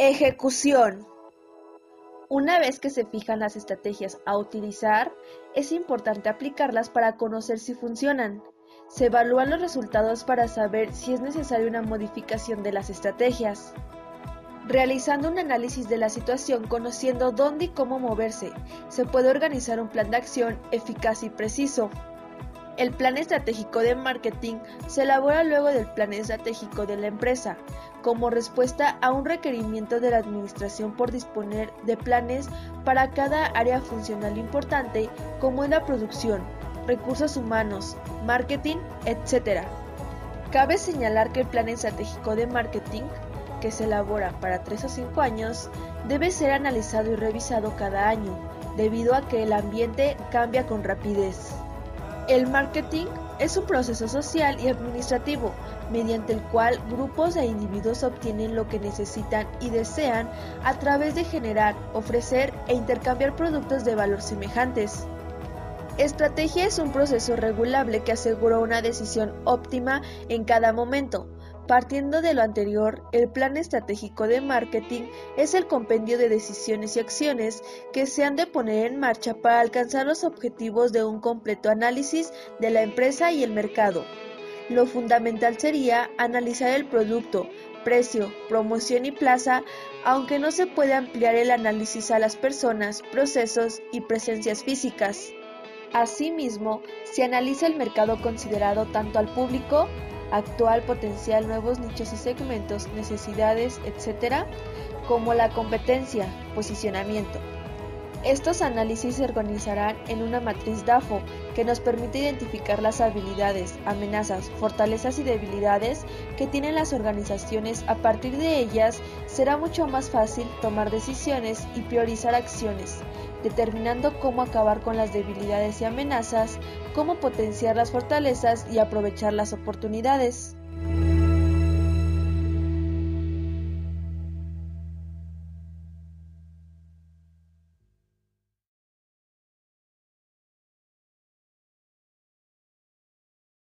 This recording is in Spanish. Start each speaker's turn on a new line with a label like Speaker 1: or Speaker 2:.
Speaker 1: Ejecución. Una vez que se fijan las estrategias a utilizar, es importante aplicarlas para conocer si funcionan. Se evalúan los resultados para saber si es necesaria una modificación de las estrategias. Realizando un análisis de la situación, conociendo dónde y cómo moverse, se puede organizar un plan de acción eficaz y preciso. El plan estratégico de marketing se elabora luego del plan estratégico de la empresa, como respuesta a un requerimiento de la administración por disponer de planes para cada área funcional importante como es la producción, recursos humanos, marketing, etc. Cabe señalar que el plan estratégico de marketing, que se elabora para 3 o 5 años, debe ser analizado y revisado cada año, debido a que el ambiente cambia con rapidez. El marketing es un proceso social y administrativo mediante el cual grupos e individuos obtienen lo que necesitan y desean a través de generar, ofrecer e intercambiar productos de valor semejantes. Estrategia es un proceso regulable que asegura una decisión óptima en cada momento, Partiendo de lo anterior, el plan estratégico de marketing es el compendio de decisiones y acciones que se han de poner en marcha para alcanzar los objetivos de un completo análisis de la empresa y el mercado. Lo fundamental sería analizar el producto, precio, promoción y plaza, aunque no se puede ampliar el análisis a las personas, procesos y presencias físicas. Asimismo, se analiza el mercado considerado tanto al público, actual, potencial, nuevos nichos y segmentos, necesidades, etc., como la competencia, posicionamiento. Estos análisis se organizarán en una matriz DAFO que nos permite identificar las habilidades, amenazas, fortalezas y debilidades que tienen las organizaciones. A partir de ellas será mucho más fácil tomar decisiones y priorizar acciones, determinando cómo acabar con las debilidades y amenazas, cómo potenciar las fortalezas y aprovechar las oportunidades.